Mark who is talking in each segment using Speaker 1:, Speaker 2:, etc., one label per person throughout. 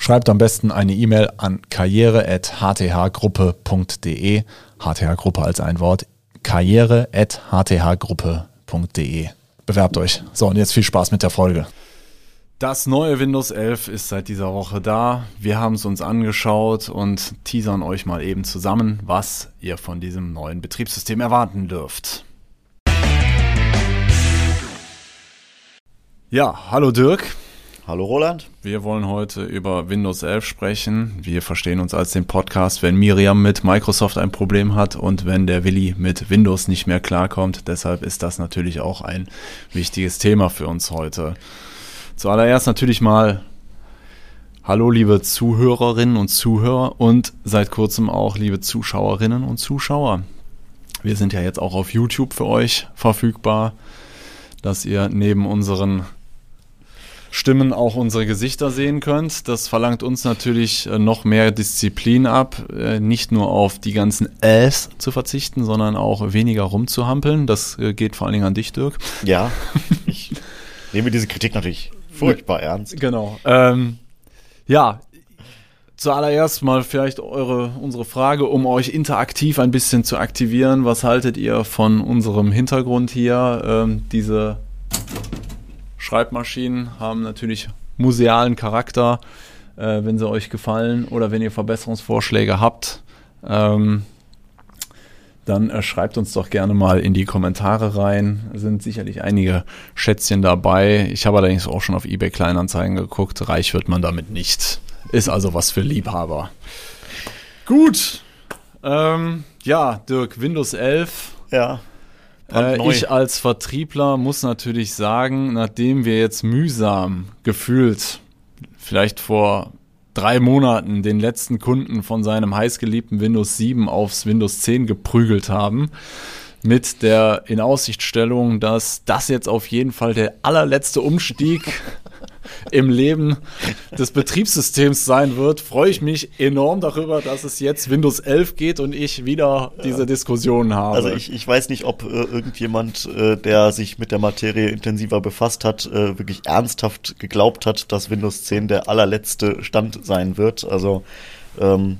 Speaker 1: Schreibt am besten eine E-Mail an karriere.hthgruppe.de. HTH-Gruppe als ein Wort. karriere.hthgruppe.de. Bewerbt euch. So, und jetzt viel Spaß mit der Folge. Das neue Windows 11 ist seit dieser Woche da. Wir haben es uns angeschaut und teasern euch mal eben zusammen, was ihr von diesem neuen Betriebssystem erwarten dürft. Ja, hallo Dirk.
Speaker 2: Hallo Roland.
Speaker 1: Wir wollen heute über Windows 11 sprechen. Wir verstehen uns als den Podcast, wenn Miriam mit Microsoft ein Problem hat und wenn der Willi mit Windows nicht mehr klarkommt. Deshalb ist das natürlich auch ein wichtiges Thema für uns heute. Zuallererst natürlich mal Hallo liebe Zuhörerinnen und Zuhörer und seit kurzem auch liebe Zuschauerinnen und Zuschauer. Wir sind ja jetzt auch auf YouTube für euch verfügbar, dass ihr neben unseren Stimmen auch unsere Gesichter sehen könnt. Das verlangt uns natürlich äh, noch mehr Disziplin ab, äh, nicht nur auf die ganzen Äs zu verzichten, sondern auch weniger rumzuhampeln. Das äh, geht vor allen Dingen an dich, Dirk.
Speaker 2: Ja, ich nehme diese Kritik natürlich furchtbar ernst.
Speaker 1: Genau. Ähm, ja, zuallererst mal vielleicht eure, unsere Frage, um euch interaktiv ein bisschen zu aktivieren. Was haltet ihr von unserem Hintergrund hier? Ähm, diese Schreibmaschinen haben natürlich musealen Charakter, äh, wenn sie euch gefallen oder wenn ihr Verbesserungsvorschläge habt. Ähm, dann äh, schreibt uns doch gerne mal in die Kommentare rein. Es sind sicherlich einige Schätzchen dabei. Ich habe allerdings auch schon auf eBay Kleinanzeigen geguckt. Reich wird man damit nicht. Ist also was für Liebhaber. Gut. Ähm, ja, Dirk, Windows 11.
Speaker 2: Ja.
Speaker 1: Äh, ich als Vertriebler muss natürlich sagen, nachdem wir jetzt mühsam gefühlt, vielleicht vor drei Monaten den letzten Kunden von seinem heißgeliebten Windows 7 aufs Windows 10 geprügelt haben, mit der Inaussichtstellung, dass das jetzt auf jeden Fall der allerletzte Umstieg im Leben des Betriebssystems sein wird, freue ich mich enorm darüber, dass es jetzt Windows 11 geht und ich wieder diese Diskussion habe.
Speaker 2: Also ich, ich weiß nicht, ob äh, irgendjemand, äh, der sich mit der Materie intensiver befasst hat, äh, wirklich ernsthaft geglaubt hat, dass Windows 10 der allerletzte Stand sein wird. Also ähm,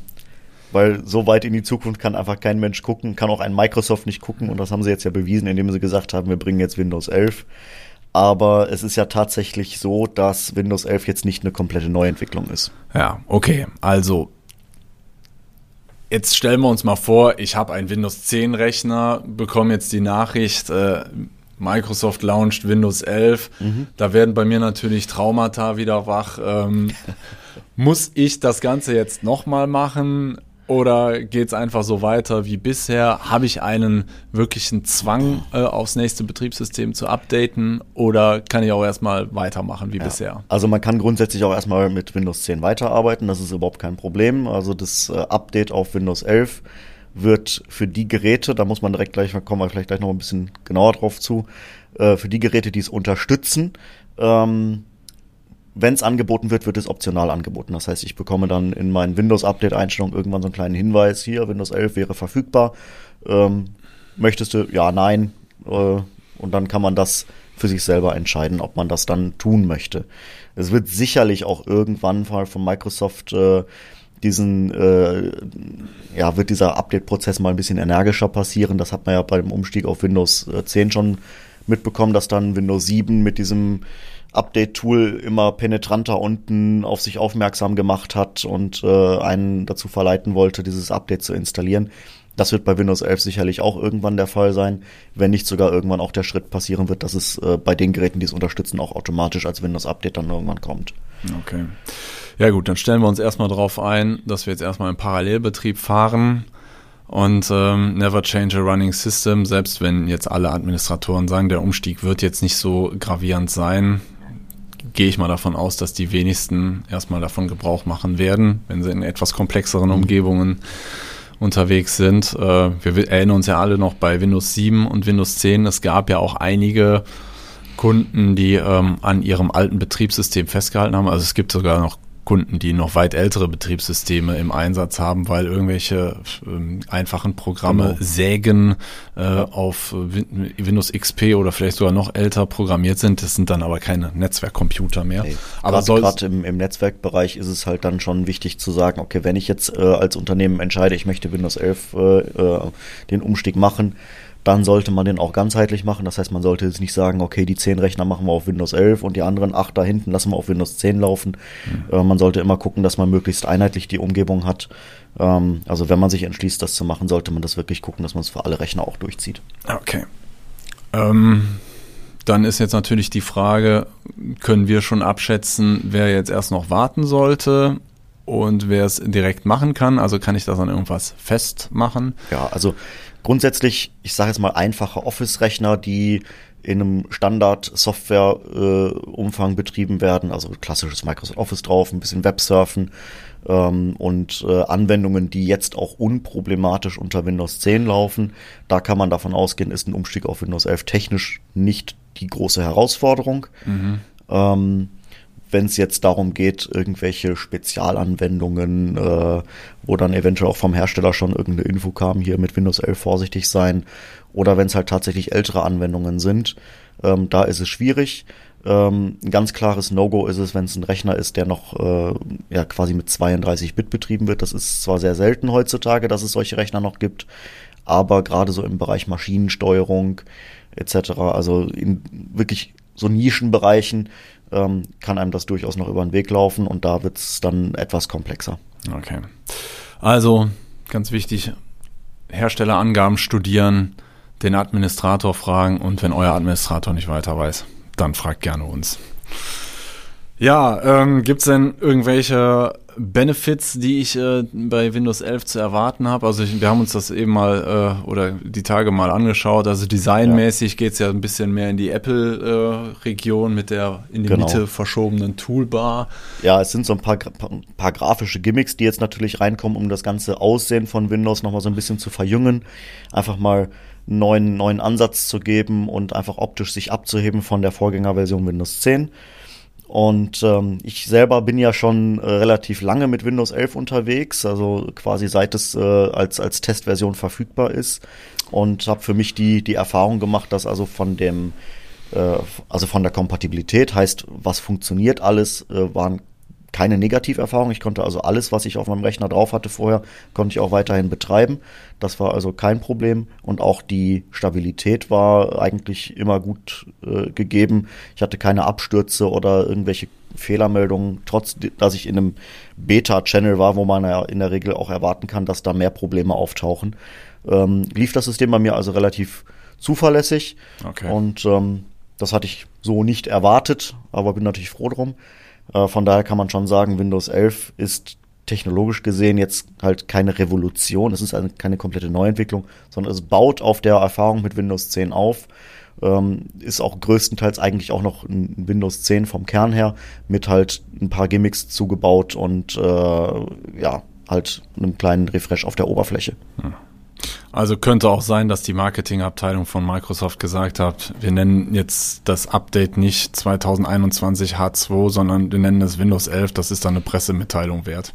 Speaker 2: weil so weit in die Zukunft kann einfach kein Mensch gucken, kann auch ein Microsoft nicht gucken und das haben sie jetzt ja bewiesen, indem sie gesagt haben, wir bringen jetzt Windows 11. Aber es ist ja tatsächlich so, dass Windows 11 jetzt nicht eine komplette Neuentwicklung ist.
Speaker 1: Ja, okay. Also jetzt stellen wir uns mal vor, ich habe einen Windows 10 Rechner, bekomme jetzt die Nachricht, äh, Microsoft launcht Windows 11. Mhm. Da werden bei mir natürlich Traumata wieder wach. Ähm, muss ich das Ganze jetzt nochmal machen? Oder geht es einfach so weiter wie bisher? Habe ich einen wirklichen Zwang, äh, aufs nächste Betriebssystem zu updaten? Oder kann ich auch erstmal weitermachen wie ja. bisher?
Speaker 2: Also man kann grundsätzlich auch erstmal mit Windows 10 weiterarbeiten. Das ist überhaupt kein Problem. Also das äh, Update auf Windows 11 wird für die Geräte, da muss man direkt gleich, kommen wir vielleicht gleich noch ein bisschen genauer drauf zu, äh, für die Geräte, die es unterstützen, ähm, wenn es angeboten wird, wird es optional angeboten. Das heißt, ich bekomme dann in meinen Windows-Update-Einstellungen irgendwann so einen kleinen Hinweis, hier, Windows 11 wäre verfügbar. Ähm, möchtest du, ja, nein. Äh, und dann kann man das für sich selber entscheiden, ob man das dann tun möchte. Es wird sicherlich auch irgendwann mal von Microsoft äh, diesen, äh, ja, wird dieser Update-Prozess mal ein bisschen energischer passieren. Das hat man ja beim Umstieg auf Windows 10 äh, schon mitbekommen, dass dann Windows 7 mit diesem Update-Tool immer penetranter unten auf sich aufmerksam gemacht hat und äh, einen dazu verleiten wollte, dieses Update zu installieren. Das wird bei Windows 11 sicherlich auch irgendwann der Fall sein, wenn nicht sogar irgendwann auch der Schritt passieren wird, dass es äh, bei den Geräten, die es unterstützen, auch automatisch als Windows-Update dann irgendwann kommt.
Speaker 1: Okay. Ja gut, dann stellen wir uns erstmal darauf ein, dass wir jetzt erstmal im Parallelbetrieb fahren. Und ähm, never change a running system, selbst wenn jetzt alle Administratoren sagen, der Umstieg wird jetzt nicht so gravierend sein, gehe ich mal davon aus, dass die wenigsten erstmal davon Gebrauch machen werden, wenn sie in etwas komplexeren Umgebungen unterwegs sind. Äh, wir erinnern uns ja alle noch bei Windows 7 und Windows 10. Es gab ja auch einige Kunden, die ähm, an ihrem alten Betriebssystem festgehalten haben. Also es gibt sogar noch Kunden, die noch weit ältere Betriebssysteme im Einsatz haben, weil irgendwelche äh, einfachen Programme genau. sägen äh, auf Windows XP oder vielleicht sogar noch älter programmiert sind. Das sind dann aber keine Netzwerkcomputer mehr.
Speaker 2: Nee, aber gerade im, im Netzwerkbereich ist es halt dann schon wichtig zu sagen, okay, wenn ich jetzt äh, als Unternehmen entscheide, ich möchte Windows 11 äh, äh, den Umstieg machen, dann sollte man den auch ganzheitlich machen. Das heißt, man sollte jetzt nicht sagen, okay, die 10 Rechner machen wir auf Windows 11 und die anderen 8 da hinten lassen wir auf Windows 10 laufen. Mhm. Äh, man sollte immer gucken, dass man möglichst einheitlich die Umgebung hat. Ähm, also wenn man sich entschließt, das zu machen, sollte man das wirklich gucken, dass man es für alle Rechner auch durchzieht.
Speaker 1: Okay. Ähm, dann ist jetzt natürlich die Frage, können wir schon abschätzen, wer jetzt erst noch warten sollte und wer es direkt machen kann? Also kann ich das an irgendwas festmachen?
Speaker 2: Ja, also grundsätzlich, ich sage jetzt mal, einfache Office-Rechner, die in einem Standard-Software-Umfang äh, betrieben werden, also klassisches Microsoft Office drauf, ein bisschen Websurfen ähm, und äh, Anwendungen, die jetzt auch unproblematisch unter Windows 10 laufen. Da kann man davon ausgehen, ist ein Umstieg auf Windows 11 technisch nicht die große Herausforderung. Mhm. Ähm, wenn es jetzt darum geht, irgendwelche Spezialanwendungen, äh, wo dann eventuell auch vom Hersteller schon irgendeine Info kam, hier mit Windows 11 vorsichtig sein, oder wenn es halt tatsächlich ältere Anwendungen sind, ähm, da ist es schwierig. Ähm, ein ganz klares No-Go ist es, wenn es ein Rechner ist, der noch äh, ja quasi mit 32-Bit betrieben wird. Das ist zwar sehr selten heutzutage, dass es solche Rechner noch gibt, aber gerade so im Bereich Maschinensteuerung etc., also in wirklich so Nischenbereichen, ähm, kann einem das durchaus noch über den Weg laufen und da wird es dann etwas komplexer.
Speaker 1: Okay. Also ganz wichtig, Herstellerangaben studieren, den Administrator fragen und wenn euer Administrator nicht weiter weiß, dann fragt gerne uns. Ja, ähm, gibt es denn irgendwelche Benefits, die ich äh, bei Windows 11 zu erwarten habe. Also ich, wir haben uns das eben mal äh, oder die Tage mal angeschaut. Also designmäßig ja. geht es ja ein bisschen mehr in die Apple-Region äh, mit der in die genau. Mitte verschobenen Toolbar.
Speaker 2: Ja, es sind so ein paar, paar grafische Gimmicks, die jetzt natürlich reinkommen, um das ganze Aussehen von Windows nochmal so ein bisschen zu verjüngen. Einfach mal einen neuen, neuen Ansatz zu geben und einfach optisch sich abzuheben von der Vorgängerversion Windows 10. Und ähm, ich selber bin ja schon äh, relativ lange mit Windows 11 unterwegs, also quasi seit es äh, als, als Testversion verfügbar ist. Und habe für mich die, die Erfahrung gemacht, dass also von dem, äh, also von der Kompatibilität heißt, was funktioniert alles, äh, waren keine Negativerfahrung. Ich konnte also alles, was ich auf meinem Rechner drauf hatte vorher, konnte ich auch weiterhin betreiben. Das war also kein Problem. Und auch die Stabilität war eigentlich immer gut äh, gegeben. Ich hatte keine Abstürze oder irgendwelche Fehlermeldungen, trotz dass ich in einem Beta-Channel war, wo man ja in der Regel auch erwarten kann, dass da mehr Probleme auftauchen. Ähm, lief das System bei mir also relativ zuverlässig. Okay. Und ähm, das hatte ich so nicht erwartet, aber bin natürlich froh drum. Äh, von daher kann man schon sagen, Windows 11 ist technologisch gesehen jetzt halt keine Revolution, es ist also keine komplette Neuentwicklung, sondern es baut auf der Erfahrung mit Windows 10 auf. Ähm, ist auch größtenteils eigentlich auch noch ein Windows 10 vom Kern her mit halt ein paar Gimmicks zugebaut und äh, ja, halt einem kleinen Refresh auf der Oberfläche.
Speaker 1: Hm. Also könnte auch sein, dass die Marketingabteilung von Microsoft gesagt hat, wir nennen jetzt das Update nicht 2021 H2, sondern wir nennen es Windows 11. Das ist dann eine Pressemitteilung wert.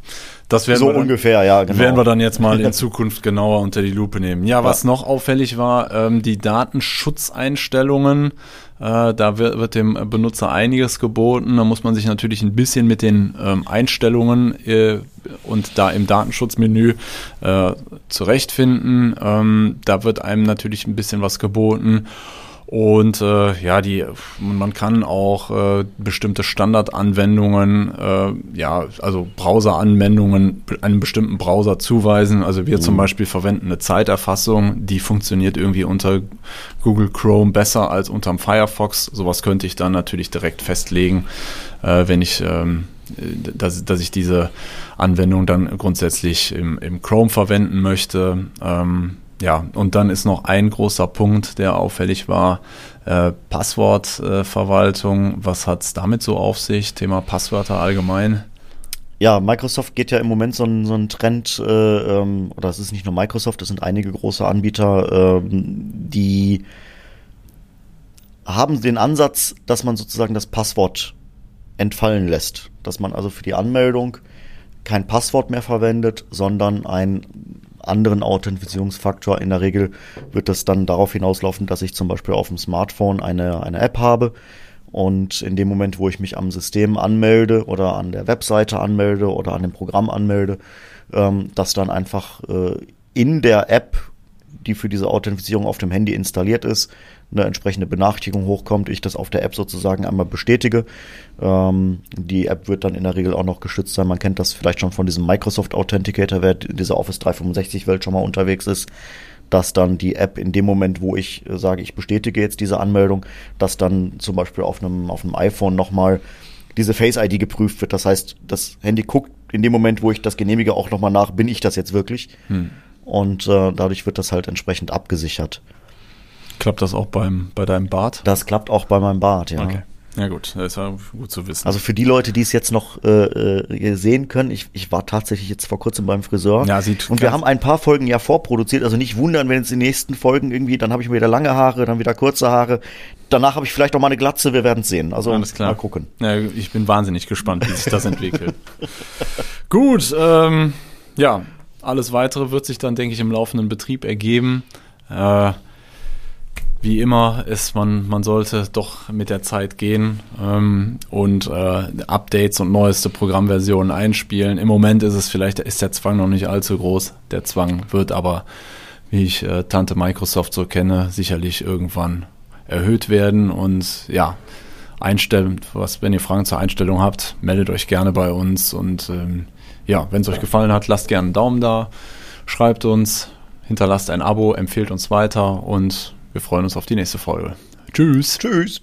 Speaker 1: Das werden
Speaker 2: so
Speaker 1: wir dann,
Speaker 2: ungefähr, ja,
Speaker 1: genau. Werden wir dann jetzt mal in Zukunft genauer unter die Lupe nehmen. Ja, was ja. noch auffällig war, ähm, die Datenschutzeinstellungen äh, da wird, wird, dem Benutzer einiges geboten. Da muss man sich natürlich ein bisschen mit den ähm, Einstellungen äh, und da im Datenschutzmenü äh, zurechtfinden. Ähm, da wird einem natürlich ein bisschen was geboten. Und äh, ja, die, man kann auch äh, bestimmte Standardanwendungen, äh, ja, also Browseranwendungen einem bestimmten Browser zuweisen. Also wir mhm. zum Beispiel verwenden eine Zeiterfassung, die funktioniert irgendwie unter Google Chrome besser als unterm Firefox. Sowas könnte ich dann natürlich direkt festlegen, äh, wenn ich ähm, dass, dass ich diese Anwendung dann grundsätzlich im, im Chrome verwenden möchte. Ähm, ja, und dann ist noch ein großer Punkt, der auffällig war, äh, Passwortverwaltung. Äh, Was hat es damit so auf sich? Thema Passwörter allgemein?
Speaker 2: ja, Microsoft geht ja im Moment so ein, so ein Trend, äh, ähm, oder es ist nicht nur Microsoft, es sind einige große Anbieter, äh, die haben den Ansatz, dass man sozusagen das Passwort entfallen lässt. Dass man also für die Anmeldung kein Passwort mehr verwendet, sondern einen anderen Authentifizierungsfaktor. In der Regel wird das dann darauf hinauslaufen, dass ich zum Beispiel auf dem Smartphone eine, eine App habe und in dem Moment, wo ich mich am System anmelde oder an der Webseite anmelde oder an dem Programm anmelde, ähm, dass dann einfach äh, in der App, die für diese Authentifizierung auf dem Handy installiert ist, eine entsprechende Benachrichtigung hochkommt, ich das auf der App sozusagen einmal bestätige. Ähm, die App wird dann in der Regel auch noch geschützt sein. Man kennt das vielleicht schon von diesem Microsoft Authenticator, wer in dieser Office 365 Welt schon mal unterwegs ist, dass dann die App in dem Moment, wo ich äh, sage, ich bestätige jetzt diese Anmeldung, dass dann zum Beispiel auf einem, auf einem iPhone nochmal diese Face ID geprüft wird. Das heißt, das Handy guckt in dem Moment, wo ich das genehmige, auch nochmal nach, bin ich das jetzt wirklich? Hm. Und äh, dadurch wird das halt entsprechend abgesichert.
Speaker 1: Klappt das auch beim, bei deinem Bart?
Speaker 2: Das klappt auch bei meinem Bart, ja. Okay.
Speaker 1: Ja gut, das ist ja gut zu wissen.
Speaker 2: Also für die Leute, die es jetzt noch äh, äh, sehen können, ich, ich war tatsächlich jetzt vor kurzem beim Friseur.
Speaker 1: Ja, sieht
Speaker 2: und wir haben ein paar Folgen ja vorproduziert, also nicht wundern, wenn es die nächsten Folgen irgendwie, dann habe ich wieder lange Haare, dann wieder kurze Haare. Danach habe ich vielleicht auch mal eine Glatze, wir werden es sehen. Also
Speaker 1: Alles klar.
Speaker 2: mal gucken.
Speaker 1: Ja, ich bin wahnsinnig gespannt, wie sich das entwickelt. gut, ähm, ja, alles weitere wird sich dann, denke ich, im laufenden Betrieb ergeben. Äh, wie immer ist man, man sollte doch mit der Zeit gehen ähm, und äh, Updates und neueste Programmversionen einspielen. Im Moment ist es vielleicht, ist der Zwang noch nicht allzu groß. Der Zwang wird aber, wie ich äh, Tante Microsoft so kenne, sicherlich irgendwann erhöht werden. Und ja, einstellen, was, wenn ihr Fragen zur Einstellung habt, meldet euch gerne bei uns. Und ähm, ja, wenn es euch gefallen hat, lasst gerne einen Daumen da, schreibt uns, hinterlasst ein Abo, empfehlt uns weiter und wir freuen uns auf die nächste Folge. Tschüss.
Speaker 2: Tschüss.